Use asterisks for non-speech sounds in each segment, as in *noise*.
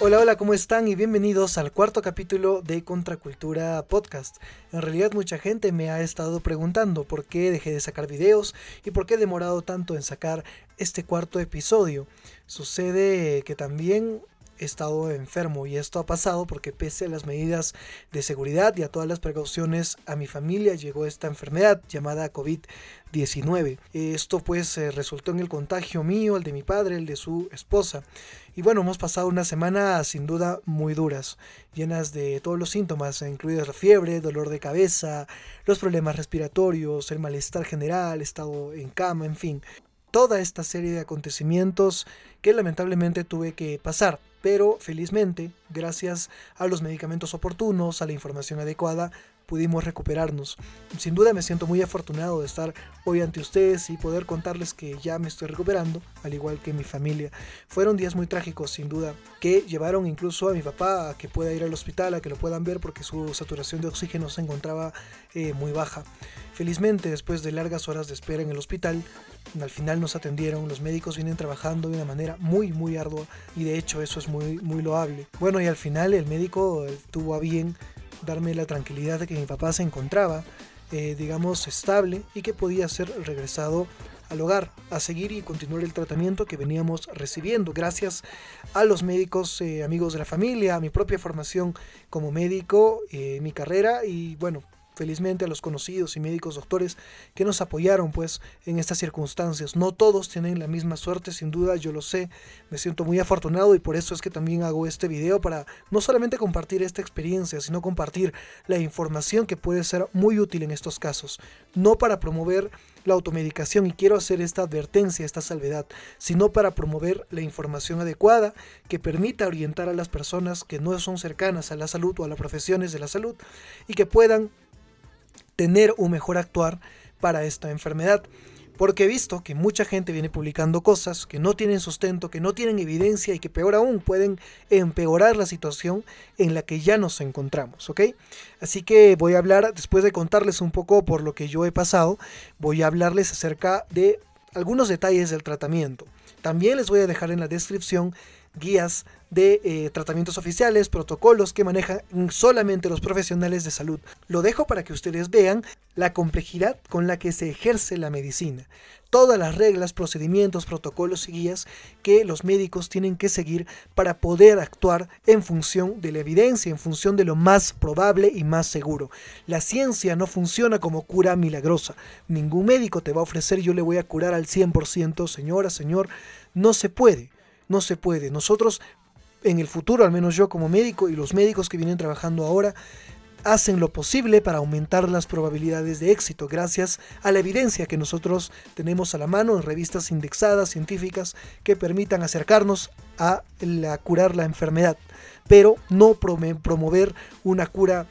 Hola, hola, ¿cómo están? Y bienvenidos al cuarto capítulo de Contracultura Podcast. En realidad mucha gente me ha estado preguntando por qué dejé de sacar videos y por qué he demorado tanto en sacar este cuarto episodio. Sucede que también estado enfermo y esto ha pasado porque pese a las medidas de seguridad y a todas las precauciones a mi familia llegó esta enfermedad llamada COVID-19. Esto pues eh, resultó en el contagio mío, el de mi padre, el de su esposa. Y bueno, hemos pasado una semana sin duda muy duras, llenas de todos los síntomas, incluidos la fiebre, dolor de cabeza, los problemas respiratorios, el malestar general, estado en cama, en fin toda esta serie de acontecimientos que lamentablemente tuve que pasar pero felizmente, gracias a los medicamentos oportunos, a la información adecuada, pudimos recuperarnos. Sin duda me siento muy afortunado de estar hoy ante ustedes y poder contarles que ya me estoy recuperando, al igual que mi familia. Fueron días muy trágicos, sin duda, que llevaron incluso a mi papá a que pueda ir al hospital, a que lo puedan ver porque su saturación de oxígeno se encontraba eh, muy baja. Felizmente, después de largas horas de espera en el hospital, al final nos atendieron, los médicos vienen trabajando de una manera muy muy ardua y de hecho eso es muy muy loable. Bueno, y al final el médico tuvo a bien darme la tranquilidad de que mi papá se encontraba, eh, digamos, estable y que podía ser regresado al hogar, a seguir y continuar el tratamiento que veníamos recibiendo. Gracias a los médicos eh, amigos de la familia, a mi propia formación como médico, eh, mi carrera y bueno, felizmente a los conocidos y médicos doctores que nos apoyaron pues en estas circunstancias. No todos tienen la misma suerte, sin duda, yo lo sé, me siento muy afortunado y por eso es que también hago este video para no solamente compartir esta experiencia, sino compartir la información que puede ser muy útil en estos casos, no para promover la automedicación y quiero hacer esta advertencia, esta salvedad, sino para promover la información adecuada que permita orientar a las personas que no son cercanas a la salud o a las profesiones de la salud y que puedan tener un mejor actuar para esta enfermedad. Porque he visto que mucha gente viene publicando cosas que no tienen sustento, que no tienen evidencia y que peor aún pueden empeorar la situación en la que ya nos encontramos, ¿ok? Así que voy a hablar, después de contarles un poco por lo que yo he pasado, voy a hablarles acerca de algunos detalles del tratamiento. También les voy a dejar en la descripción guías de eh, tratamientos oficiales, protocolos que manejan solamente los profesionales de salud. Lo dejo para que ustedes vean la complejidad con la que se ejerce la medicina. Todas las reglas, procedimientos, protocolos y guías que los médicos tienen que seguir para poder actuar en función de la evidencia, en función de lo más probable y más seguro. La ciencia no funciona como cura milagrosa. Ningún médico te va a ofrecer yo le voy a curar al 100%, señora, señor. No se puede no se puede. Nosotros en el futuro, al menos yo como médico y los médicos que vienen trabajando ahora, hacen lo posible para aumentar las probabilidades de éxito gracias a la evidencia que nosotros tenemos a la mano en revistas indexadas científicas que permitan acercarnos a la, curar la enfermedad, pero no promover una cura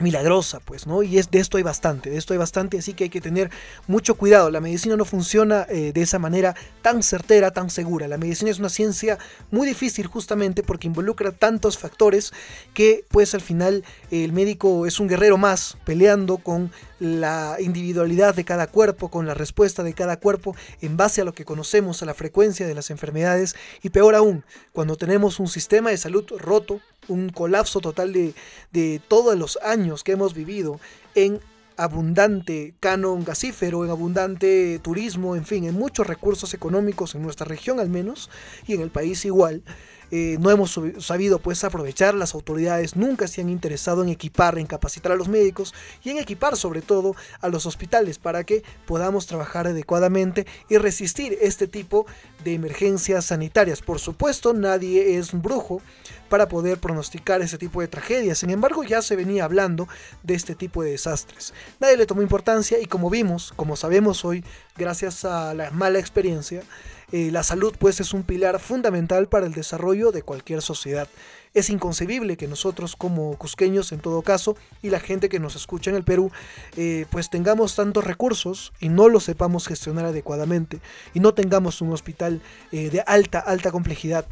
milagrosa, pues, ¿no? Y es, de esto hay bastante, de esto hay bastante, así que hay que tener mucho cuidado. La medicina no funciona eh, de esa manera tan certera, tan segura. La medicina es una ciencia muy difícil justamente porque involucra tantos factores que, pues, al final el médico es un guerrero más peleando con la individualidad de cada cuerpo, con la respuesta de cada cuerpo en base a lo que conocemos, a la frecuencia de las enfermedades y peor aún, cuando tenemos un sistema de salud roto, un colapso total de, de todos los años que hemos vivido en abundante canon gasífero, en abundante turismo, en fin, en muchos recursos económicos en nuestra región al menos y en el país igual. Eh, no hemos sabido pues aprovechar, las autoridades nunca se han interesado en equipar, en capacitar a los médicos y en equipar sobre todo a los hospitales para que podamos trabajar adecuadamente y resistir este tipo de emergencias sanitarias. Por supuesto, nadie es brujo para poder pronosticar ese tipo de tragedias, sin embargo ya se venía hablando de este tipo de desastres. Nadie le tomó importancia y como vimos, como sabemos hoy, gracias a la mala experiencia, eh, la salud pues es un pilar fundamental para el desarrollo de cualquier sociedad. Es inconcebible que nosotros como cusqueños en todo caso y la gente que nos escucha en el Perú eh, pues tengamos tantos recursos y no los sepamos gestionar adecuadamente y no tengamos un hospital eh, de alta, alta complejidad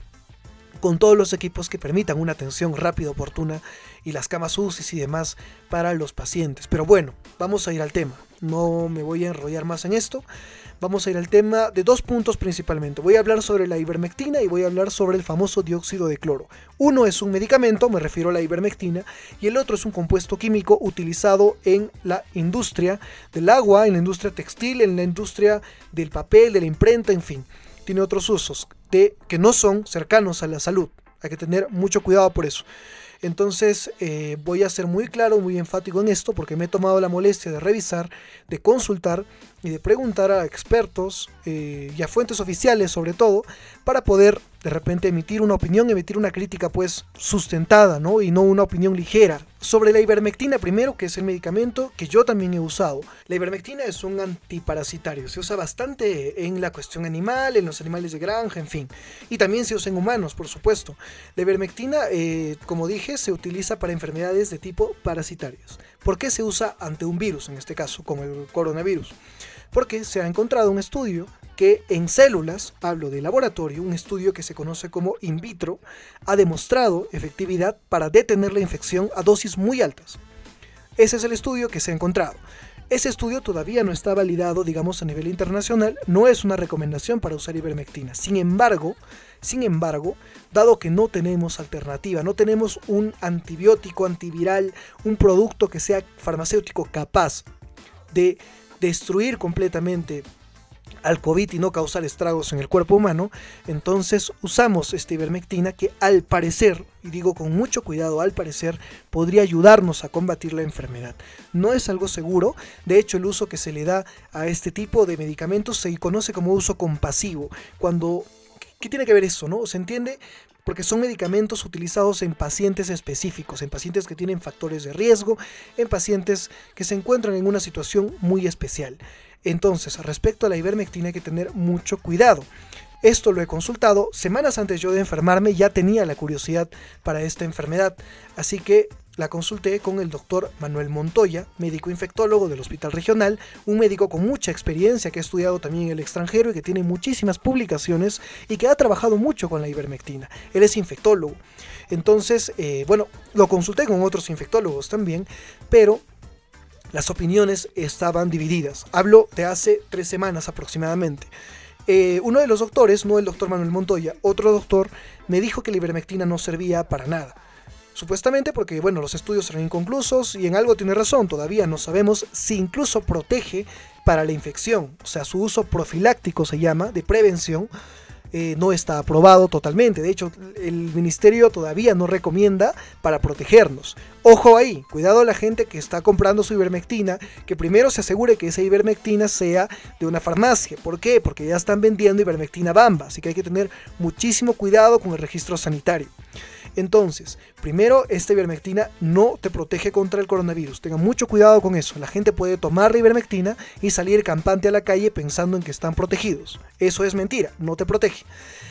con todos los equipos que permitan una atención rápida, oportuna y las camas UCI y demás para los pacientes. Pero bueno, vamos a ir al tema. No me voy a enrollar más en esto. vamos a ir al tema de dos puntos principalmente. Voy a hablar sobre la ivermectina y voy a hablar sobre el famoso dióxido de cloro. Uno es un medicamento, me refiero a la ivermectina, y el otro es un compuesto químico utilizado en la industria del agua, en la industria textil, en la industria del papel, de la imprenta, en fin. Tiene otros usos de, que no son cercanos a la salud. Hay que tener mucho cuidado por eso. Entonces eh, voy a ser muy claro, muy enfático en esto porque me he tomado la molestia de revisar, de consultar y de preguntar a expertos eh, y a fuentes oficiales sobre todo para poder de repente emitir una opinión, emitir una crítica pues sustentada, ¿no? Y no una opinión ligera. Sobre la ivermectina primero, que es el medicamento que yo también he usado. La ivermectina es un antiparasitario, se usa bastante en la cuestión animal, en los animales de granja, en fin. Y también se usa en humanos, por supuesto. La ivermectina, eh, como dije, se utiliza para enfermedades de tipo parasitarios. ¿Por qué se usa ante un virus, en este caso, como el coronavirus? Porque se ha encontrado un estudio que en células, hablo de laboratorio, un estudio que se conoce como in vitro, ha demostrado efectividad para detener la infección a dosis muy altas. Ese es el estudio que se ha encontrado. Ese estudio todavía no está validado, digamos, a nivel internacional, no es una recomendación para usar ivermectina. Sin embargo, sin embargo, dado que no tenemos alternativa, no tenemos un antibiótico antiviral, un producto que sea farmacéutico capaz de destruir completamente al COVID y no causar estragos en el cuerpo humano, entonces usamos esta ivermectina que al parecer, y digo con mucho cuidado, al parecer podría ayudarnos a combatir la enfermedad. No es algo seguro, de hecho el uso que se le da a este tipo de medicamentos se conoce como uso compasivo, cuando ¿Qué tiene que ver eso, no? ¿Se entiende? Porque son medicamentos utilizados en pacientes específicos, en pacientes que tienen factores de riesgo, en pacientes que se encuentran en una situación muy especial. Entonces, respecto a la ivermectina hay que tener mucho cuidado. Esto lo he consultado semanas antes yo de enfermarme, ya tenía la curiosidad para esta enfermedad, así que la consulté con el doctor Manuel Montoya, médico infectólogo del Hospital Regional, un médico con mucha experiencia que ha estudiado también en el extranjero y que tiene muchísimas publicaciones y que ha trabajado mucho con la ivermectina. Él es infectólogo. Entonces, eh, bueno, lo consulté con otros infectólogos también, pero las opiniones estaban divididas. Hablo de hace tres semanas aproximadamente. Eh, uno de los doctores, no el doctor Manuel Montoya, otro doctor, me dijo que la ivermectina no servía para nada Supuestamente porque, bueno, los estudios eran inconclusos y en algo tiene razón, todavía no sabemos si incluso protege para la infección, o sea, su uso profiláctico se llama, de prevención, eh, no está aprobado totalmente. De hecho, el ministerio todavía no recomienda para protegernos. Ojo ahí, cuidado a la gente que está comprando su ivermectina, que primero se asegure que esa ivermectina sea de una farmacia. ¿Por qué? Porque ya están vendiendo ivermectina bamba, así que hay que tener muchísimo cuidado con el registro sanitario. Entonces, primero, esta ivermectina no te protege contra el coronavirus. Tengan mucho cuidado con eso. La gente puede tomar la ivermectina y salir campante a la calle pensando en que están protegidos. Eso es mentira, no te protege.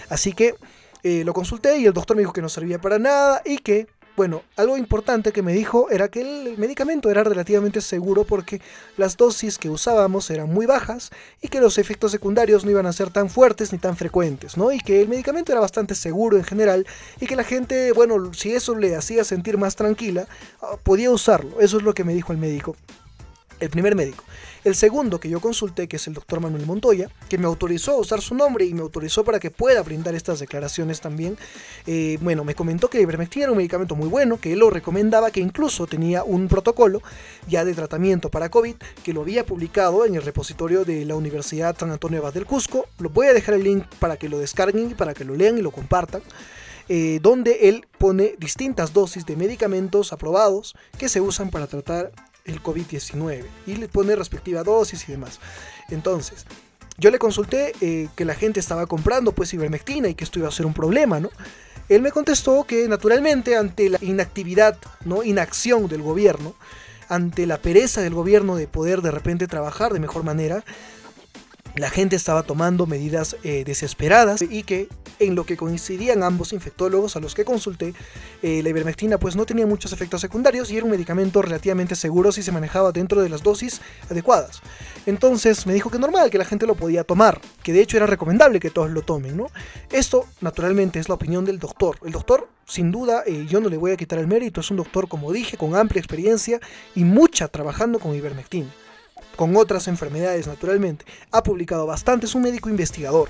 Así que eh, lo consulté y el doctor me dijo que no servía para nada y que bueno, algo importante que me dijo era que el medicamento era relativamente seguro porque las dosis que usábamos eran muy bajas y que los efectos secundarios no iban a ser tan fuertes ni tan frecuentes, ¿no? Y que el medicamento era bastante seguro en general y que la gente, bueno, si eso le hacía sentir más tranquila, ah, podía usarlo. Eso es lo que me dijo el médico el primer médico. El segundo que yo consulté, que es el doctor Manuel Montoya, que me autorizó a usar su nombre y me autorizó para que pueda brindar estas declaraciones también, eh, bueno, me comentó que la ivermectina era un medicamento muy bueno, que él lo recomendaba, que incluso tenía un protocolo ya de tratamiento para COVID, que lo había publicado en el repositorio de la Universidad San Antonio Abad del Cusco. Lo voy a dejar el link para que lo descarguen y para que lo lean y lo compartan. Eh, donde él pone distintas dosis de medicamentos aprobados que se usan para tratar el COVID-19 y le pone respectiva dosis y demás. Entonces, yo le consulté eh, que la gente estaba comprando pues ivermectina y que esto iba a ser un problema, ¿no? Él me contestó que naturalmente ante la inactividad, ¿no? Inacción del gobierno, ante la pereza del gobierno de poder de repente trabajar de mejor manera, la gente estaba tomando medidas eh, desesperadas y que en lo que coincidían ambos infectólogos a los que consulté, eh, la ivermectina pues no tenía muchos efectos secundarios y era un medicamento relativamente seguro si se manejaba dentro de las dosis adecuadas. Entonces me dijo que normal, que la gente lo podía tomar, que de hecho era recomendable que todos lo tomen, ¿no? Esto naturalmente es la opinión del doctor. El doctor sin duda, eh, yo no le voy a quitar el mérito, es un doctor, como dije, con amplia experiencia y mucha trabajando con ivermectina con otras enfermedades naturalmente. Ha publicado bastante, es un médico investigador.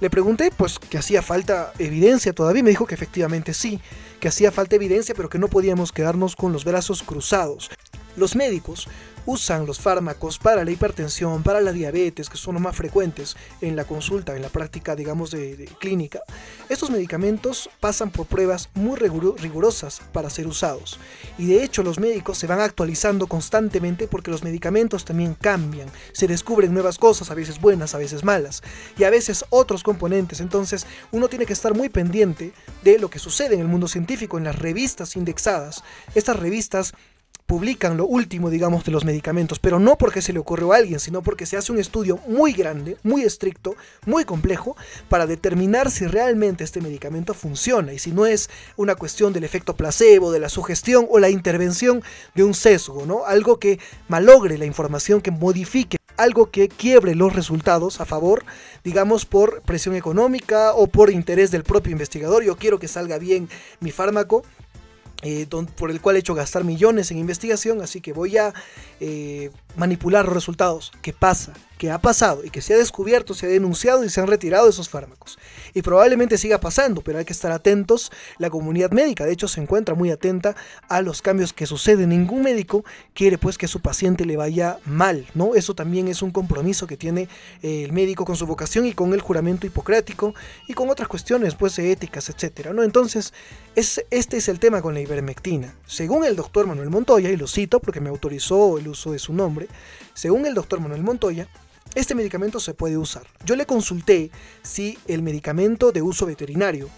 Le pregunté pues que hacía falta evidencia todavía me dijo que efectivamente sí, que hacía falta evidencia pero que no podíamos quedarnos con los brazos cruzados. Los médicos usan los fármacos para la hipertensión, para la diabetes, que son los más frecuentes en la consulta, en la práctica, digamos, de, clínica. Estos medicamentos pasan por pruebas muy rigurosas para ser usados. Y de hecho los médicos se van actualizando constantemente porque los medicamentos también cambian. Se descubren nuevas cosas, a veces buenas, a veces malas. Y a veces otros componentes. Entonces uno tiene que estar muy pendiente de lo que sucede en el mundo científico, en las revistas indexadas. Estas revistas publican lo último, digamos, de los medicamentos, pero no porque se le ocurrió a alguien, sino porque se hace un estudio muy grande, muy estricto, muy complejo, para determinar si realmente este medicamento funciona y si no es una cuestión del efecto placebo, de la sugestión o la intervención de un sesgo, ¿no? Algo que malogre la información, que modifique algo que quiebre los resultados a favor, digamos, por presión económica o por interés del propio investigador. Yo quiero que salga bien mi fármaco eh, por el cual he hecho gastar millones en investigación, así que voy a eh, manipular los resultados. ¿Qué pasa? Que ha pasado y que se ha descubierto, se ha denunciado y se han retirado esos fármacos. Y probablemente siga pasando, pero hay que estar atentos. La comunidad médica, de hecho, se encuentra muy atenta a los cambios que suceden. Ningún médico quiere pues que su paciente le vaya mal, ¿no? Eso también es un compromiso que tiene eh, el médico con su vocación y con el juramento hipocrático y con otras cuestiones pues éticas, etcétera, ¿no? Entonces, es, este es el tema con la ivermectina. Según el doctor Manuel Montoya, y lo cito porque me autorizó el uso de su nombre, según el doctor Manuel Montoya, este medicamento se puede usar. Yo le consulté si el medicamento de uso veterinario,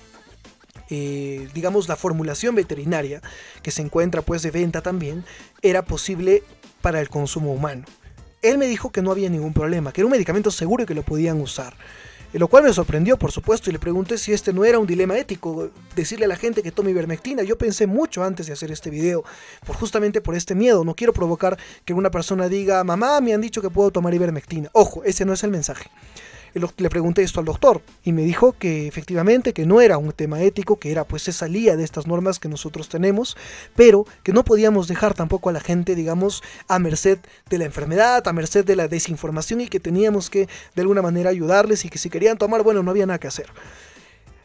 eh, digamos la formulación veterinaria que se encuentra pues de venta también, era posible para el consumo humano. Él me dijo que no había ningún problema, que era un medicamento seguro y que lo podían usar lo cual me sorprendió, por supuesto, y le pregunté si este no era un dilema ético, decirle a la gente que tome ivermectina. Yo pensé mucho antes de hacer este video, por justamente por este miedo. No quiero provocar que una persona diga, mamá, me han dicho que puedo tomar ivermectina. Ojo, ese no es el mensaje le pregunté esto al doctor y me dijo que efectivamente que no era un tema ético, que era pues se salía de estas normas que nosotros tenemos, pero que no podíamos dejar tampoco a la gente, digamos, a merced de la enfermedad, a merced de la desinformación y que teníamos que de alguna manera ayudarles y que si querían tomar, bueno, no había nada que hacer.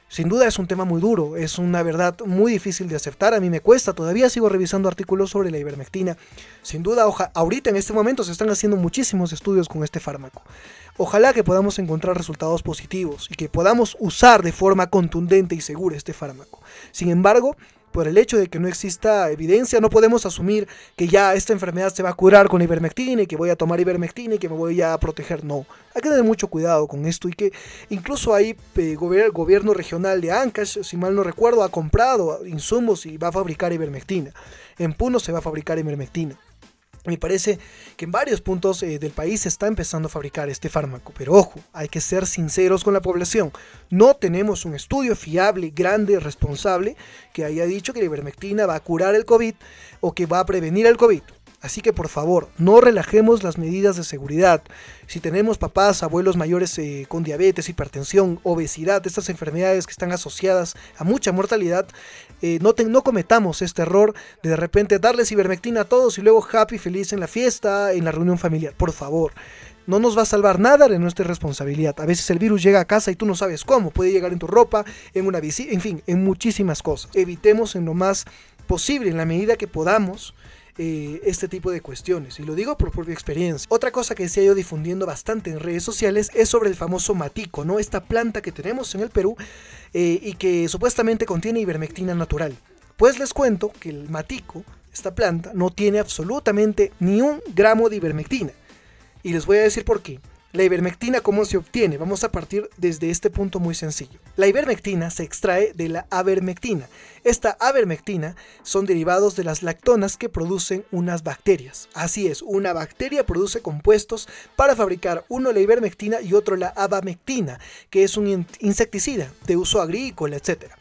Sin duda es un tema muy duro, es una verdad muy difícil de aceptar, a mí me cuesta, todavía sigo revisando artículos sobre la ivermectina. Sin duda, ahorita en este momento se están haciendo muchísimos estudios con este fármaco. Ojalá que podamos encontrar resultados positivos y que podamos usar de forma contundente y segura este fármaco. Sin embargo, por el hecho de que no exista evidencia, no podemos asumir que ya esta enfermedad se va a curar con ivermectina y que voy a tomar ivermectina y que me voy a proteger. No, hay que tener mucho cuidado con esto y que incluso ahí el eh, gobierno regional de Ancash, si mal no recuerdo, ha comprado insumos y va a fabricar ivermectina. En Puno se va a fabricar ivermectina. Me parece que en varios puntos eh, del país se está empezando a fabricar este fármaco, pero ojo, hay que ser sinceros con la población. No tenemos un estudio fiable, grande, responsable que haya dicho que la ivermectina va a curar el COVID o que va a prevenir el COVID. Así que por favor, no relajemos las medidas de seguridad. Si tenemos papás, abuelos mayores eh, con diabetes, hipertensión, obesidad, estas enfermedades que están asociadas a mucha mortalidad, eh, no, cometamos este error de de repente darles ivermectina a todos y luego happy, feliz en la fiesta, en la reunión familiar. Por favor. No nos va a salvar nada de nuestra responsabilidad. A veces el virus llega a casa y tú no sabes cómo. Puede llegar en tu ropa, en una visita, en fin, en muchísimas cosas. Evitemos en lo más posible, en la medida que podamos, eh, este tipo de cuestiones. Y lo digo por propia experiencia. Otra cosa que se ha ido difundiendo bastante en redes sociales es sobre el famoso matico, ¿no? Esta planta que tenemos en el Perú eh, y que supuestamente contiene ivermectina natural. Pues les cuento que el matico, esta planta, no tiene absolutamente ni un gramo de ivermectina. Y les voy a decir por qué. La ivermectina, ¿cómo se obtiene? Vamos a partir desde este punto muy sencillo. La ivermectina se extrae de la avermectina. Esta avermectina son derivados de las lactonas que producen unas bacterias. Así es, una bacteria produce compuestos para fabricar uno la ivermectina y otro la abamectina, que es un insecticida de uso agrícola, etc.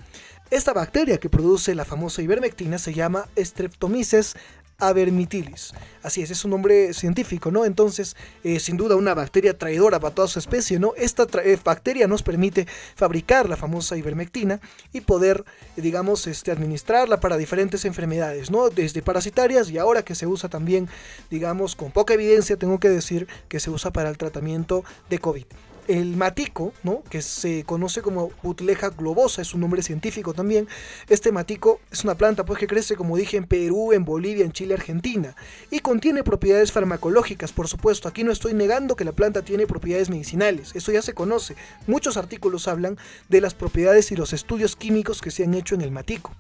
Esta bacteria que produce la famosa ivermectina se llama Streptomyces avermitilis. Así es, es un nombre científico, ¿no? Entonces, eh, sin duda, una bacteria traidora para toda su especie, ¿no? Esta eh, bacteria nos permite fabricar la famosa ivermectina y poder, digamos, este, administrarla para diferentes enfermedades, ¿no? Desde parasitarias y ahora que se usa también, digamos, con poca evidencia, tengo que decir que se usa para el tratamiento de COVID el matico, ¿no? que se conoce como Butleja globosa, es un nombre científico también. Este matico es una planta pues, que crece, como dije, en Perú, en Bolivia, en Chile, Argentina. Y contiene propiedades farmacológicas, por supuesto. Aquí no estoy negando que la planta tiene propiedades medicinales, eso ya se conoce. Muchos artículos hablan de las propiedades y los estudios químicos que se han hecho en el matico.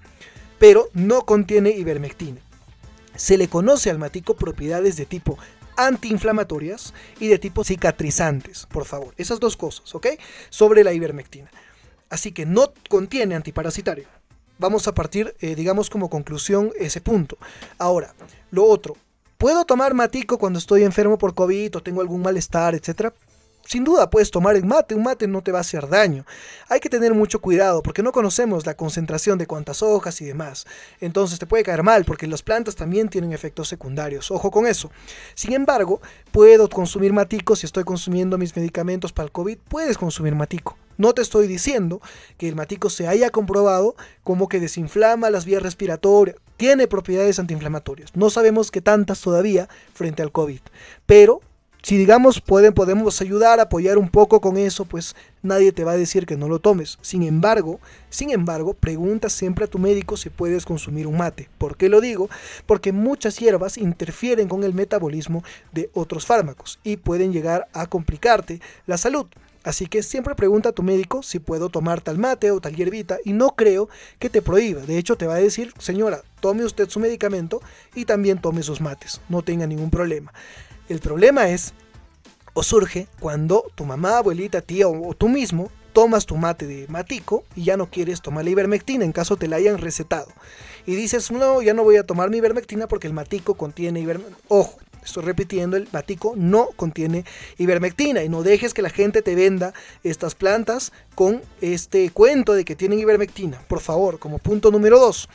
Pero no contiene ivermectina. Se le conoce al matico propiedades de tipo antiinflamatorias y de tipo cicatrizantes, por favor. Esas dos cosas, ¿ok? Sobre la ivermectina. Así que no contiene antiparasitario. Vamos a partir, eh, digamos, como conclusión ese punto. Ahora, lo otro. ¿Puedo tomar matico cuando estoy enfermo por COVID o tengo algún malestar, etcétera? Sin duda puedes tomar el mate, un mate no te va a hacer daño. Hay que tener mucho cuidado porque no conocemos la concentración de cuántas hojas y demás. Entonces te puede caer mal porque las plantas también tienen efectos secundarios. Ojo con eso. Sin embargo, puedo consumir matico si estoy consumiendo mis medicamentos para el COVID. Puedes consumir matico. No te estoy diciendo que el matico se haya comprobado como que desinflama las vías respiratorias. Tiene propiedades antiinflamatorias. No sabemos qué tantas todavía frente al COVID. Pero si digamos pueden, podemos ayudar, apoyar un poco con eso, pues nadie te va a decir que no lo tomes. Sin embargo, sin embargo, pregunta siempre a tu médico si puedes consumir un mate. ¿Por qué lo digo? Porque muchas hierbas interfieren con el metabolismo de otros fármacos y pueden llegar a complicarte la salud. Así que siempre pregunta a tu médico si puedo tomar tal mate o tal hierbita y no creo que te prohíba. De hecho, te va a decir, señora, tome usted su medicamento y también tome sus mates. No tenga ningún problema. El problema es o surge cuando tu mamá, abuelita, tía o, tú mismo tomas tu mate de matico y ya no quieres tomar la ivermectina en caso te la hayan recetado. Y dices, no, ya no voy a tomar mi ivermectina porque el matico contiene ivermectina. Ojo, estoy repitiendo, el matico no contiene ivermectina y no dejes que la gente te venda estas plantas con este cuento de que tienen ivermectina. Por favor, como punto número dos.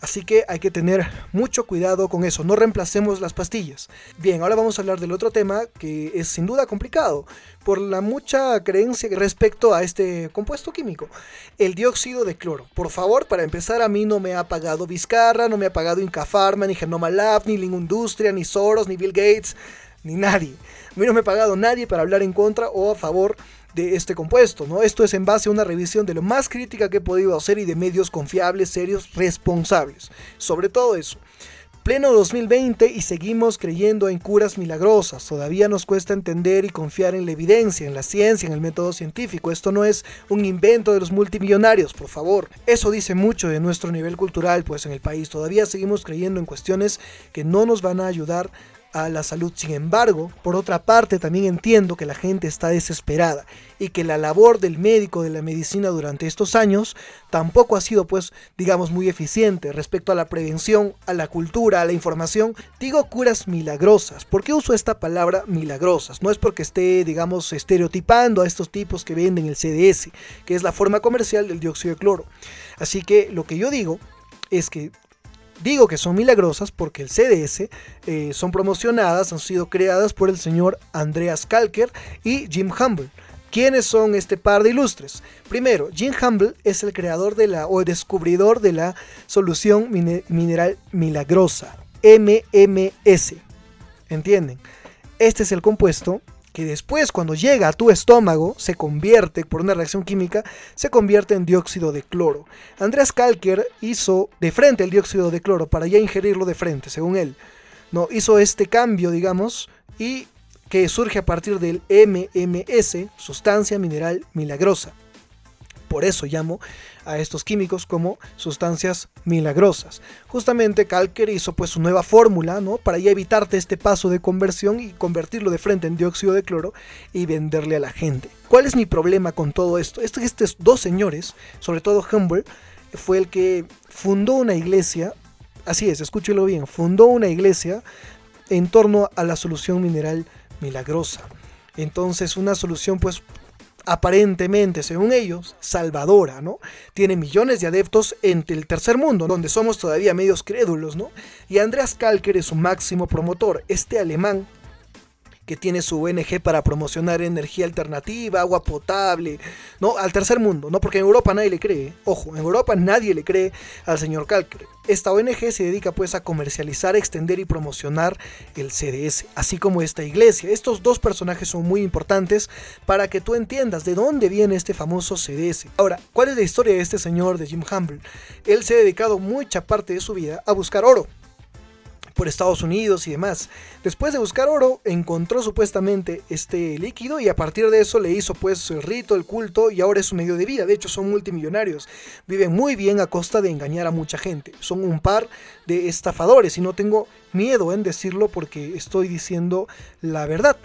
Así que hay que tener mucho cuidado con eso, no reemplacemos las pastillas. Bien, ahora vamos a hablar del otro tema que es sin duda complicado por la mucha creencia respecto a este compuesto químico, el dióxido de cloro. Por favor, para empezar, a mí no me ha pagado Vizcarra, no me ha pagado Incafarma, ni Genoma Lab, ni Ling Industria, ni Soros, ni Bill Gates, ni nadie. A mí no me ha pagado nadie para hablar en contra o a favor de este compuesto, ¿no? Esto es en base a una revisión de lo más crítica que he podido hacer y de medios confiables, serios, responsables. Sobre todo eso. Pleno 2020 y seguimos creyendo en curas milagrosas. Todavía nos cuesta entender y confiar en la evidencia, en la ciencia, en el método científico. Esto no es un invento de los multimillonarios, por favor. Eso dice mucho de nuestro nivel cultural, pues en el país todavía seguimos creyendo en cuestiones que no nos van a ayudar a la salud. Sin embargo, por otra parte, también entiendo que la gente está desesperada y que la labor del médico de la medicina durante estos años tampoco ha sido, pues, digamos, muy eficiente respecto a la prevención, a la cultura, a la información. Digo curas milagrosas. ¿Por qué uso esta palabra milagrosas? No es porque esté, digamos, estereotipando a estos tipos que venden el CDS, que es la forma comercial del dióxido de cloro. Así que lo que yo digo es que Digo que son milagrosas porque el CDS eh, son promocionadas, han sido creadas por el señor Andreas Kalker y Jim Humble. ¿Quiénes son este par de ilustres? Primero, Jim Humble es el creador de la o descubridor de la solución mineral milagrosa, MMS. ¿Entienden? Este es el compuesto que después cuando llega a tu estómago se convierte, por una reacción química, se convierte en dióxido de cloro. Andreas Kalker hizo de frente el dióxido de cloro para ya ingerirlo de frente, según él. No, hizo este cambio, digamos, y que surge a partir del MMS, sustancia mineral milagrosa. Por eso llamo a estos químicos como sustancias milagrosas. Justamente Kalker hizo pues su nueva fórmula, ¿no? Para ya evitarte este paso de conversión y convertirlo de frente en dióxido de cloro y venderle a la gente. ¿Cuál es mi problema con todo esto? estos dos señores, sobre todo Humble, fue el que fundó una iglesia, así es, escúchelo bien, fundó una iglesia en torno a la solución mineral milagrosa. Entonces una solución pues aparentemente, según ellos, salvadora, ¿no? Tiene millones de adeptos en el tercer mundo, donde somos todavía medios crédulos, ¿no? Y Andreas Kalker es su máximo promotor, este alemán que tiene su ONG para promocionar energía alternativa, agua potable, ¿no? Al tercer mundo, ¿no? Porque en Europa nadie le cree, ojo, en Europa nadie le cree al señor Kalker. Esta ONG se dedica pues a comercializar, extender y promocionar el CDS, así como esta iglesia. Estos dos personajes son muy importantes para que tú entiendas de dónde viene este famoso CDS. Ahora, ¿cuál es la historia de este señor de Jim Humble? Él se ha dedicado mucha parte de su vida a buscar oro por Estados Unidos y demás. Después de buscar oro, encontró supuestamente este líquido y a partir de eso le hizo pues el rito, el culto y ahora es su medio de vida. De hecho son multimillonarios. Viven muy bien a costa de engañar a mucha gente. Son un par de estafadores y no tengo miedo en decirlo porque estoy diciendo la verdad.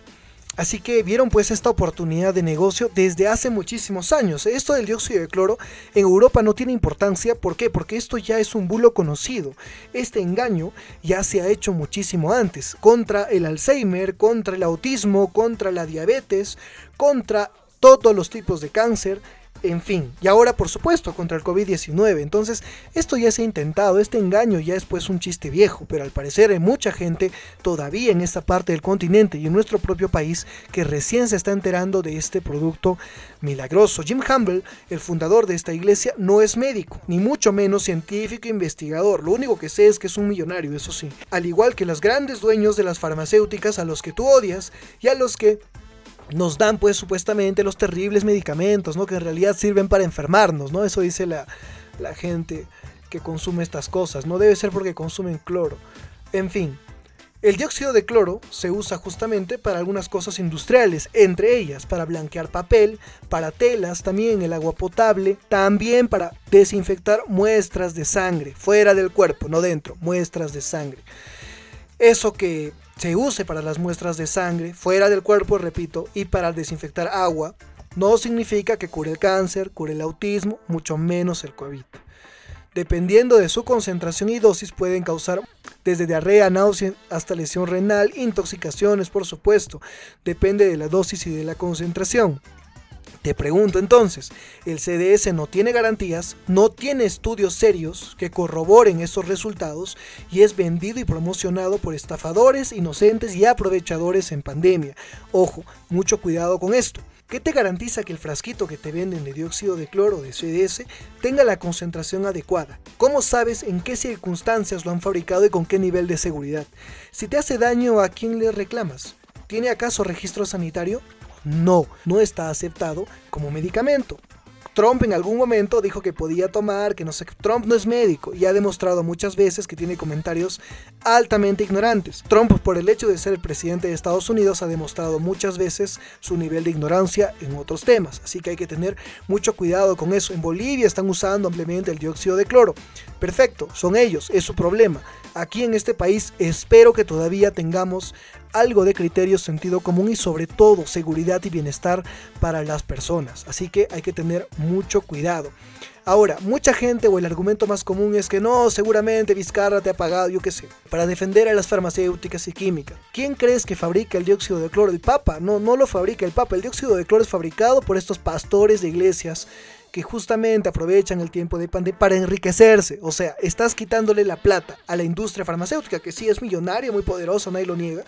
Así que vieron pues esta oportunidad de negocio desde hace muchísimos años. Esto del dióxido de cloro en Europa no tiene importancia. ¿Por qué? Porque esto ya es un bulo conocido. Este engaño ya se ha hecho muchísimo antes. Contra el Alzheimer, contra el autismo, contra la diabetes, contra todos los tipos de cáncer en fin, y ahora por supuesto contra el COVID-19. Entonces, esto ya se ha intentado, este engaño ya es pues un chiste viejo, pero al parecer hay mucha gente todavía en esta parte del continente y en nuestro propio país que recién se está enterando de este producto milagroso. Jim Humble, el fundador de esta iglesia, no es médico, ni mucho menos científico e investigador. Lo único que sé es que es un millonario, eso sí. Al igual que los grandes dueños de las farmacéuticas a los que tú odias y a los que nos dan pues supuestamente los terribles medicamentos, ¿no? Que en realidad sirven para enfermarnos, ¿no? Eso dice la, la gente que consume estas cosas. No debe ser porque consumen cloro. En fin, el dióxido de cloro se usa justamente para algunas cosas industriales, entre ellas para blanquear papel, para telas, también el agua potable, también para desinfectar muestras de sangre, fuera del cuerpo, no dentro, muestras de sangre. Eso que se use para las muestras de sangre fuera del cuerpo, repito, y para desinfectar agua, no significa que cure el cáncer, cure el autismo, mucho menos el COVID. Dependiendo de su concentración y dosis pueden causar desde diarrea, náusea hasta lesión renal, intoxicaciones por supuesto, depende de la dosis y de la concentración. Te pregunto entonces, el CDS no tiene garantías, no tiene estudios serios que corroboren esos resultados y es vendido y promocionado por estafadores, inocentes y aprovechadores en pandemia. Ojo, mucho cuidado con esto. ¿Qué te garantiza que el frasquito que te venden de dióxido de cloro de CDS tenga la concentración adecuada? ¿Cómo sabes en qué circunstancias lo han fabricado y con qué nivel de seguridad? Si te hace daño, ¿a quién le reclamas? ¿Tiene acaso registro sanitario? No, no está aceptado como medicamento. Trump en algún momento dijo que podía tomar, que no sé, Trump no es médico y ha demostrado muchas veces que tiene comentarios altamente ignorantes. Trump por el hecho de ser el presidente de Estados Unidos ha demostrado muchas veces su nivel de ignorancia en otros temas, así que hay que tener mucho cuidado con eso. En Bolivia están usando ampliamente el dióxido de cloro. Perfecto, son ellos, es su problema. Aquí en este país espero que todavía tengamos algo de criterio, sentido común y sobre todo seguridad y bienestar para las personas. Así que hay que tener mucho cuidado. Ahora, mucha gente o el argumento más común es que no, seguramente Vizcarra te ha pagado, yo qué sé, para defender a las farmacéuticas y químicas. ¿Quién crees que fabrica el dióxido de cloro? El Papa. No, no lo fabrica el Papa. El dióxido de cloro es fabricado por estos pastores de iglesias que justamente aprovechan el tiempo de pandemia para enriquecerse. O sea, estás quitándole la plata a la industria farmacéutica, que sí es millonaria, muy poderosa, nadie lo niega,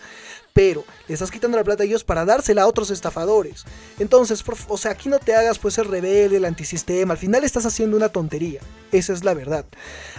pero le estás quitando la plata a ellos para dársela a otros estafadores. Entonces, o sea, aquí no te hagas pues el rebelde, el antisistema, al final estás haciendo una tontería. Esa es la verdad.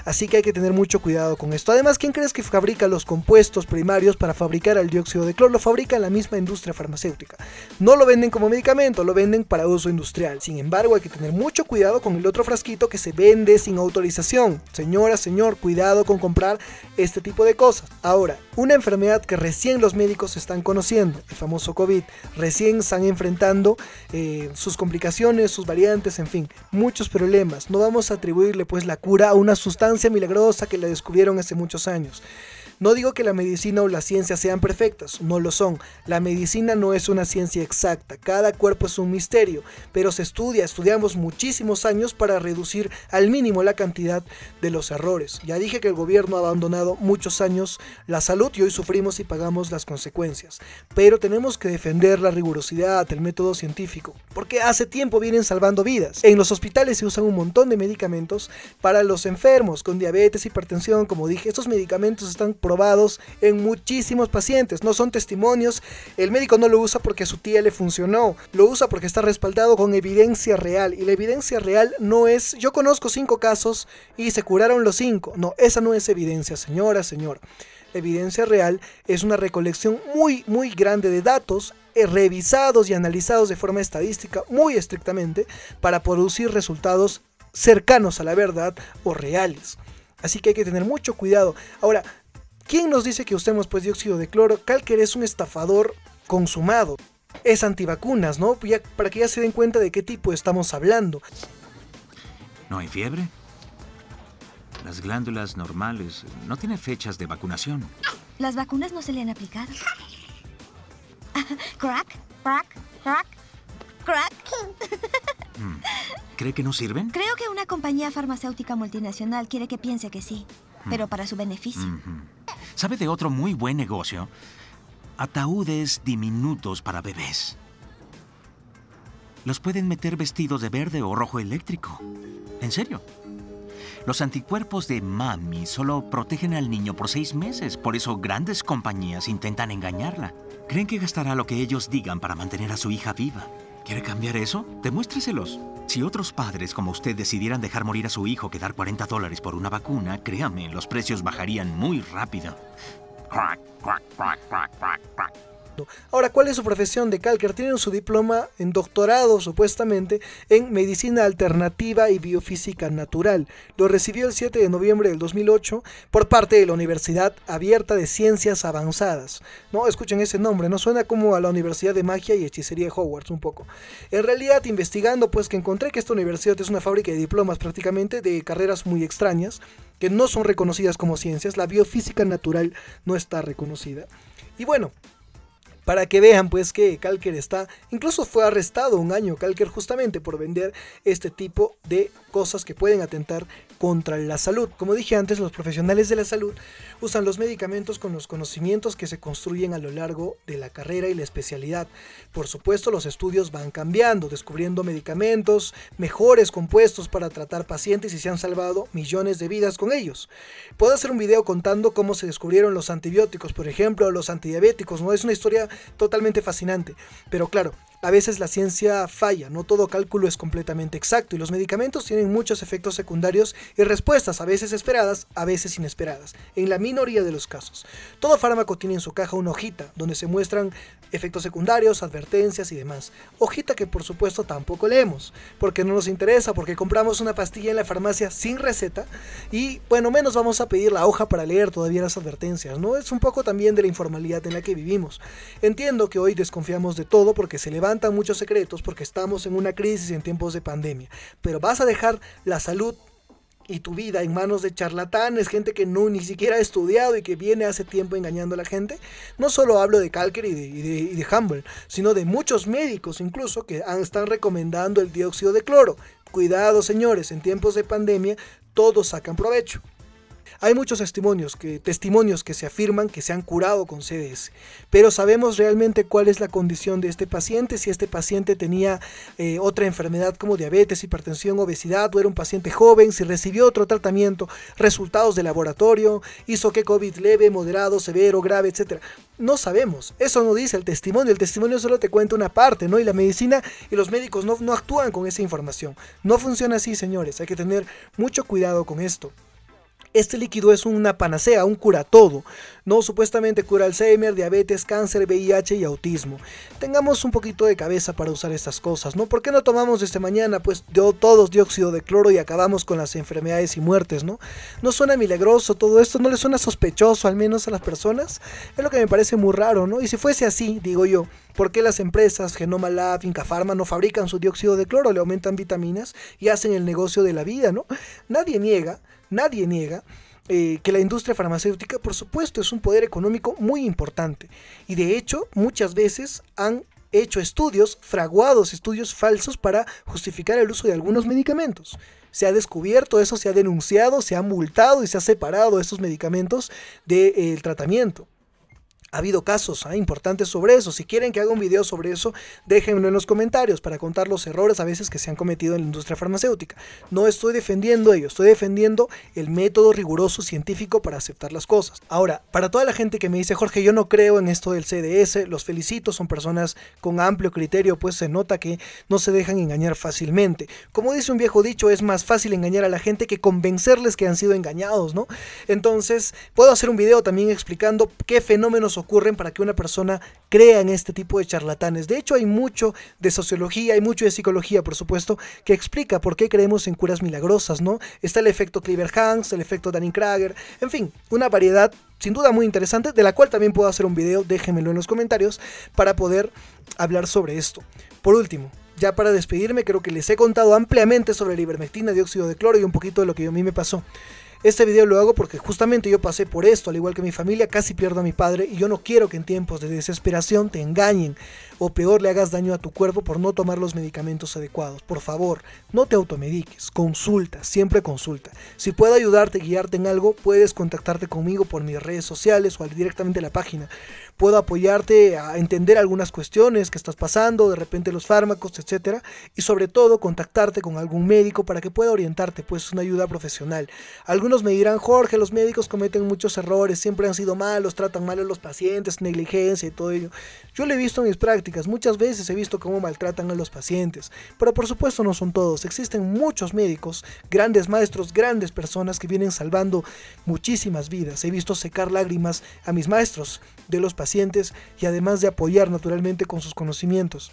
Así que hay que tener mucho cuidado con esto. Además, ¿quién crees que fabrica los compuestos primarios para fabricar el dióxido de cloro? Lo fabrica la misma industria farmacéutica. No lo venden como medicamento, lo venden para uso industrial. Sin embargo, hay que tener mucho cuidado con el otro frasquito que se vende sin autorización. Señora, señor, cuidado con comprar este tipo de cosas. Ahora, una enfermedad que recién los médicos están conociendo, el famoso COVID, recién están enfrentando eh, sus complicaciones, sus variantes, en fin, muchos problemas. No vamos a atribuirle pues la cura a una sustancia milagrosa que la descubrieron hace muchos años. No digo que la medicina o la ciencia sean perfectas, no lo son. La medicina no es una ciencia exacta, cada cuerpo es un misterio, pero se estudia, estudiamos muchísimos años para reducir al mínimo la cantidad de los errores. Ya dije que el gobierno ha abandonado muchos años la salud y hoy sufrimos y pagamos las consecuencias. Pero tenemos que defender la rigurosidad, el método científico, porque hace tiempo vienen salvando vidas. En los hospitales se usan un montón de medicamentos para los enfermos con diabetes, hipertensión, como dije, estos medicamentos están en muchísimos pacientes, no son testimonios, el médico no lo usa porque a su tía le funcionó, lo usa porque está respaldado con evidencia real y la evidencia real no es, yo conozco cinco casos y se curaron los cinco, no, esa no es evidencia, señora, señor. Evidencia real es una recolección muy, muy grande de datos eh, revisados y analizados de forma estadística muy estrictamente para producir resultados cercanos a la verdad o reales. Así que hay que tener mucho cuidado. Ahora, ¿quién nos dice que usemos pues dióxido de cloro? Calker es un estafador consumado. Es antivacunas, ¿no? para que ya se den cuenta de qué tipo estamos hablando. ¿No hay fiebre? Las glándulas normales no tienen fechas de vacunación. Las vacunas no se le han aplicado. *laughs* crack, crack, crack, crack. Hmm. *laughs* ¿Cree que no sirven? Creo que una compañía farmacéutica multinacional quiere que piense que sí, hmm. pero para su beneficio. ¿Sabe de otro muy buen negocio? Ataúdes diminutos para bebés. Los pueden meter vestidos de verde o rojo eléctrico. En serio. Los anticuerpos de mami solo protegen al niño por seis meses, por eso grandes compañías intentan engañarla. Creen que gastará lo que ellos digan para mantener a su hija viva. ¿Quiere cambiar eso? Demuéstreselos. Si otros padres como usted decidieran dejar morir a su hijo que dar 40 dólares por una vacuna, créame, los precios bajarían muy rápido. Ahora, ¿cuál es su profesión de Calker? Tiene su diploma en doctorado, supuestamente, en medicina alternativa y biofísica natural. Lo recibió el 7 de noviembre del 2008 por parte de la Universidad Abierta de Ciencias Avanzadas. No, escuchen ese nombre, no suena como a la Universidad de Magia y Hechicería de Hogwarts un poco. En realidad, investigando, pues que encontré que esta universidad es una fábrica de diplomas prácticamente de carreras muy extrañas que no son reconocidas como ciencias. La biofísica natural no está reconocida. Y bueno, para que vean pues que Calker está, incluso fue arrestado un año Calker justamente por vender este tipo de cosas que pueden atentar contra la salud. Como dije antes, los profesionales de la salud usan los medicamentos con los conocimientos que se construyen a lo largo de la carrera y la especialidad. Por supuesto, los estudios van cambiando, descubriendo medicamentos, mejores compuestos para tratar pacientes y se han salvado millones de vidas con ellos. Puedo hacer un video contando cómo se descubrieron los antibióticos, por ejemplo, los antidiabéticos, ¿no? Es una historia totalmente fascinante. Pero claro, a veces la ciencia falla, no todo cálculo es completamente exacto y los medicamentos tienen muchos efectos secundarios y respuestas a veces esperadas, a veces inesperadas, en la minoría de los casos. Todo fármaco tiene en su caja una hojita donde se muestran efectos secundarios, advertencias y demás. Hojita que por supuesto tampoco leemos, porque no nos interesa, porque compramos una pastilla en la farmacia sin receta y bueno, menos vamos a pedir la hoja para leer todavía las advertencias, ¿no? Es un poco también de la informalidad en la que vivimos. Entiendo que hoy desconfiamos de todo porque se levanta muchos secretos porque estamos en una crisis en tiempos de pandemia. Pero vas a dejar la salud y tu vida en manos de charlatanes, gente que no ni siquiera ha estudiado y que viene hace tiempo engañando a la gente. No solo hablo de Calker y de, Humble, sino de muchos médicos incluso que están recomendando el dióxido de cloro. Cuidado señores, en tiempos de pandemia todos sacan provecho. Hay muchos testimonios que, testimonios que se afirman que se han curado con CDS, pero sabemos realmente cuál es la condición de este paciente, si este paciente tenía eh, otra enfermedad como diabetes, hipertensión, obesidad, o era un paciente joven, si recibió otro tratamiento, resultados de laboratorio, hizo que COVID leve, moderado, severo, grave, etc. No sabemos, eso no dice el testimonio, el testimonio solo te cuenta una parte, ¿no? Y la medicina y los médicos no, no actúan con esa información. No funciona así, señores, hay que tener mucho cuidado con esto. Este líquido es una panacea, un cura todo. No supuestamente cura Alzheimer, diabetes, cáncer, VIH y autismo. Tengamos un poquito de cabeza para usar estas cosas, ¿no? ¿Por qué no tomamos desde mañana pues todos dióxido de cloro y acabamos con las enfermedades y muertes, ¿no? ¿No suena milagroso todo esto? ¿No le suena sospechoso al menos a las personas? Es lo que me parece muy raro, ¿no? Y si fuese así, digo yo, ¿por qué las empresas Genoma Lab, Inca Pharma no fabrican su dióxido de cloro, le aumentan vitaminas y hacen el negocio de la vida, ¿no? Nadie niega Nadie niega eh, que la industria farmacéutica, por supuesto, es un poder económico muy importante. Y de hecho, muchas veces han hecho estudios, fraguados estudios falsos para justificar el uso de algunos medicamentos. Se ha descubierto eso, se ha denunciado, se ha multado y se ha separado estos medicamentos del tratamiento. Ha habido casos ¿ah? importantes sobre eso. Si quieren que haga un video sobre eso, déjenmelo en los comentarios para contar los errores a veces que se han cometido en la industria farmacéutica. No estoy defendiendo ello, estoy defendiendo el método riguroso científico para aceptar las cosas. Ahora, para toda la gente que me dice, Jorge, yo no creo en esto del CDS, los felicito, son personas con amplio criterio, pues se nota que no se dejan engañar fácilmente. Como dice un viejo dicho, es más fácil engañar a la gente que convencerles que han sido engañados, ¿no? Entonces, puedo hacer un video también explicando qué fenómenos ocurren para que una persona crea en este tipo de charlatanes. De hecho, hay mucho de sociología, hay mucho de psicología, por supuesto, que explica por qué creemos en curas milagrosas, ¿no? Está el efecto Cleaver-Hans, el efecto Dunning-Krager, en fin, una variedad sin duda muy interesante, de la cual también puedo hacer un video, déjenmelo en los comentarios, para poder hablar sobre esto. Por último, ya para despedirme, creo que les he contado ampliamente sobre la ivermectina, dióxido de cloro y un poquito de lo que a mí me pasó. Este video lo hago porque justamente yo pasé por esto, al igual que mi familia, casi pierdo a mi padre y yo no quiero que en tiempos de desesperación te engañen o peor le hagas daño a tu cuerpo por no tomar los medicamentos adecuados. Por favor, no te automediques, consulta, siempre consulta. Si puedo ayudarte, guiarte en algo, puedes contactarte conmigo por mis redes sociales o directamente a la página. Puedo apoyarte a entender algunas cuestiones que estás pasando, de repente los fármacos, etcétera, y sobre todo contactarte con algún médico para que pueda orientarte, pues es una ayuda profesional. Algunos me dirán, Jorge, los médicos cometen muchos errores, siempre han sido malos, tratan mal a los pacientes, negligencia y todo ello. Yo lo he visto en mis prácticas Muchas veces he visto cómo maltratan a los pacientes, pero por supuesto no son todos. Existen muchos médicos, grandes maestros, grandes personas que vienen salvando muchísimas vidas. He visto secar lágrimas a mis maestros de los pacientes y además de apoyar naturalmente con sus conocimientos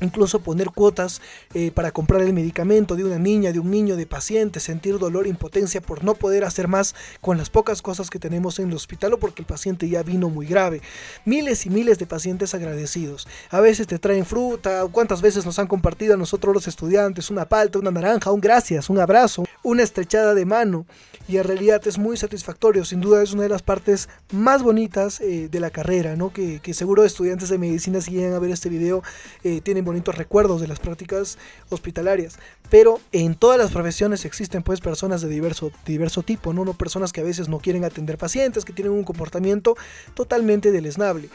incluso poner cuotas eh, para comprar el medicamento de una niña, de un niño, de paciente, sentir dolor, impotencia por no poder hacer más con las pocas cosas que tenemos en el hospital o porque el paciente ya vino muy grave. Miles y miles de pacientes agradecidos. A veces te traen fruta, cuántas veces nos han compartido a nosotros los estudiantes una palta, una naranja, un gracias, un abrazo, una estrechada de mano y en realidad es muy satisfactorio, sin duda es una de las partes más bonitas eh, de la carrera, ¿no? Que, seguro estudiantes de medicina si llegan a ver este video eh, tienen bonitos recuerdos de las prácticas hospitalarias. Pero en todas las profesiones existen pues personas de diverso, diverso tipo, ¿no? ¿no? Personas que a veces no quieren atender pacientes, que tienen un comportamiento totalmente deleznable.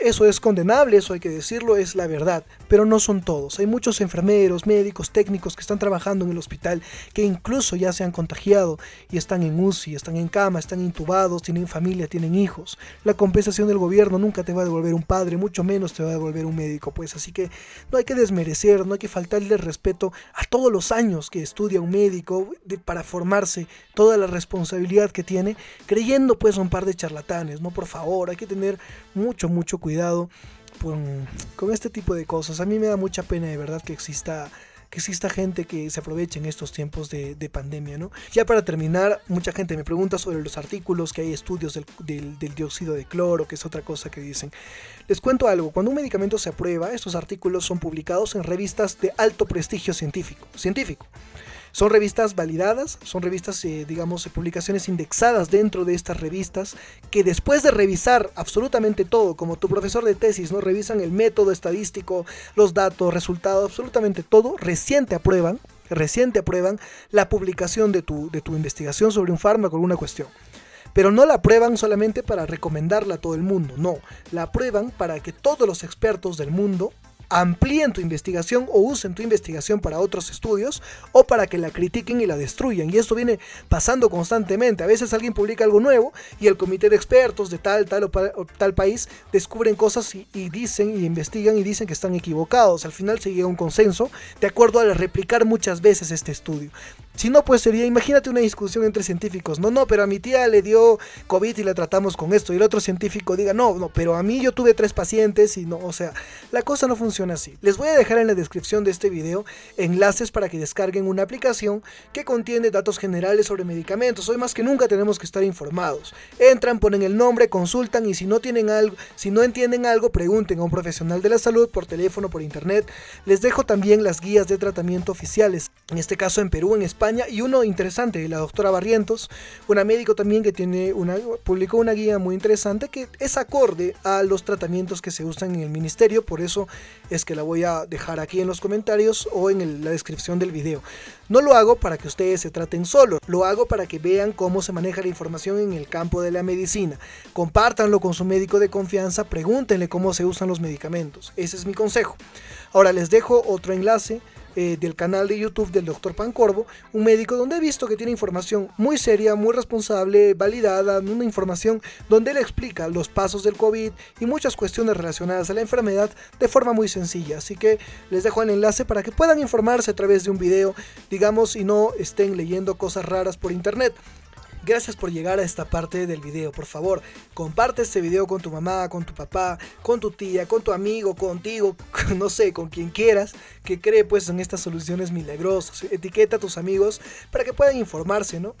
Eso es condenable, eso hay que decirlo, es la verdad, pero no son todos. Hay muchos enfermeros, médicos, técnicos que están trabajando en el hospital que incluso ya se han contagiado y están en UCI, están en cama, están intubados, tienen familia, tienen hijos. La compensación del gobierno nunca te va a devolver un padre, mucho menos te va a devolver un médico, pues así que no hay que desmerecer, no hay que faltarle respeto a todos los años que estudia un médico para formarse, toda la responsabilidad que tiene, creyendo pues un par de charlatanes, no por favor, hay que tener mucho, mucho cuidado con, este tipo de cosas. A mí me da mucha pena de verdad que exista que exista gente que se aproveche en estos tiempos de, pandemia, ¿no? Ya para terminar, mucha gente me pregunta sobre los artículos, que hay estudios del, del, dióxido de cloro, que es otra cosa que dicen. Les cuento algo, cuando un medicamento se aprueba, estos artículos son publicados en revistas de alto prestigio científico. científico. Son revistas validadas, son revistas, eh, digamos, publicaciones indexadas dentro de estas revistas que después de revisar absolutamente todo, como tu profesor de tesis, ¿no? Revisan el método estadístico, los datos, resultados, absolutamente todo, recién te aprueban, recién te aprueban la publicación de tu, de tu investigación sobre un fármaco o alguna cuestión pero no la aprueban solamente para recomendarla a todo el mundo, no, la aprueban para que todos los expertos del mundo amplíen tu investigación o usen tu investigación para otros estudios o para que la critiquen y la destruyan. Y esto viene pasando constantemente. A veces alguien publica algo nuevo y el comité de expertos de tal, tal o, tal país descubren cosas y, dicen y investigan y dicen que están equivocados. Al final se llega a un consenso de acuerdo a replicar muchas veces este estudio. Si no, pues sería, imagínate una discusión entre científicos. No, no, pero a mi tía le dio COVID y la tratamos con esto. Y el otro científico diga, no, no, pero a mí yo tuve tres pacientes y no, o sea, la cosa no funciona así. Les voy a dejar en la descripción de este video enlaces para que descarguen una aplicación que contiene datos generales sobre medicamentos. Hoy más que nunca tenemos que estar informados. Entran, ponen el nombre, consultan y si no tienen algo, si no entienden algo, pregunten a un profesional de la salud por teléfono, por internet. Les dejo también las guías de tratamiento oficiales. En este caso en Perú, en España Y uno interesante, la doctora Barrientos, una médico también que tiene una, publicó una guía muy interesante que es acorde a los tratamientos que se usan en el ministerio, por eso es que la voy a dejar aquí en los comentarios o en la descripción del video. No lo hago para que ustedes se traten solo, lo hago para que vean cómo se maneja la información en el campo de la medicina. Compártanlo con su médico de confianza, pregúntenle cómo se usan los medicamentos. Ese es mi consejo. Ahora les dejo otro enlace eh, del canal de YouTube del Dr. Pancorvo, un médico donde he visto que tiene información muy seria, muy responsable, validada, una información donde él explica los pasos del COVID y muchas cuestiones relacionadas a la enfermedad de forma muy sencilla. Así que les dejo el enlace para que puedan informarse a través de un video, digamos, y no estén leyendo cosas raras por internet. Gracias por llegar a esta parte del video. Por favor, comparte este video con tu mamá, con tu papá, con tu tía, con tu amigo, contigo, *laughs* no sé, con quien quieras que cree pues en estas soluciones milagrosas. Etiqueta a tus amigos para que puedan informarse, ¿no?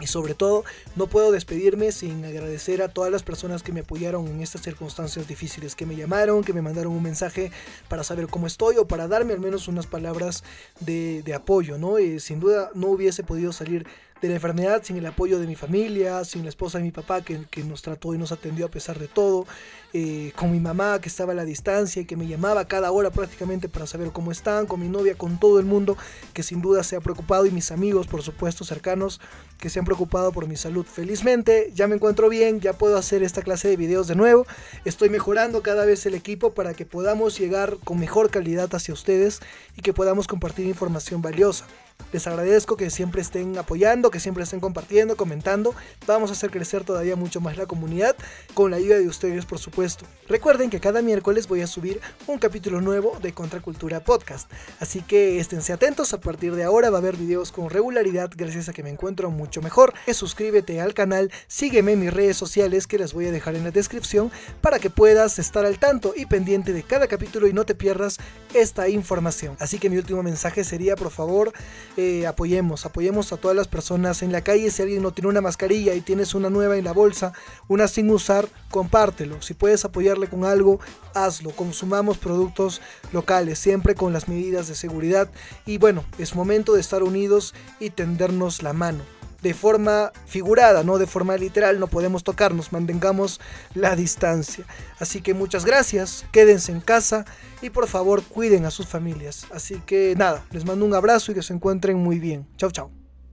Y sobre todo, no puedo despedirme sin agradecer a todas las personas que me apoyaron en estas circunstancias difíciles, que me llamaron, que me mandaron un mensaje para saber cómo estoy o para darme al menos unas palabras de, apoyo, ¿no? Eh, sin duda no hubiese podido salir de la enfermedad, sin el apoyo de mi familia, sin la esposa de mi papá que, nos trató y nos atendió a pesar de todo, eh, con mi mamá que estaba a la distancia y que me llamaba cada hora prácticamente para saber cómo están, con mi novia, con todo el mundo que sin duda se ha preocupado y mis amigos, por supuesto, cercanos que se han preocupado por mi salud. Felizmente ya me encuentro bien, ya puedo hacer esta clase de videos de nuevo, estoy mejorando cada vez el equipo para que podamos llegar con mejor calidad hacia ustedes y que podamos compartir información valiosa. Les agradezco que siempre estén apoyando, que siempre estén compartiendo, comentando. Vamos a hacer crecer todavía mucho más la comunidad con la ayuda de ustedes, por supuesto. Recuerden que cada miércoles voy a subir un capítulo nuevo de Contracultura Podcast. Así que esténse atentos, a partir de ahora va a haber videos con regularidad gracias a que me encuentro mucho mejor. Suscríbete al canal, sígueme en mis redes sociales que las voy a dejar en la descripción para que puedas estar al tanto y pendiente de cada capítulo y no te pierdas esta información. Así que mi último mensaje sería, por favor, eh, apoyemos, apoyemos a todas las personas en la calle. Si alguien no tiene una mascarilla y tienes una nueva en la bolsa, una sin usar, compártelo. Si puedes apoyarle con algo, hazlo. Consumamos productos locales, siempre con las medidas de seguridad. Y bueno, es momento de estar unidos y tendernos la mano de forma figurada, no de forma literal, no podemos tocarnos, mantengamos la distancia. Así que muchas gracias, quédense en casa y por favor cuiden a sus familias. Así que nada, les mando un abrazo y que se encuentren muy bien. Chao, chao.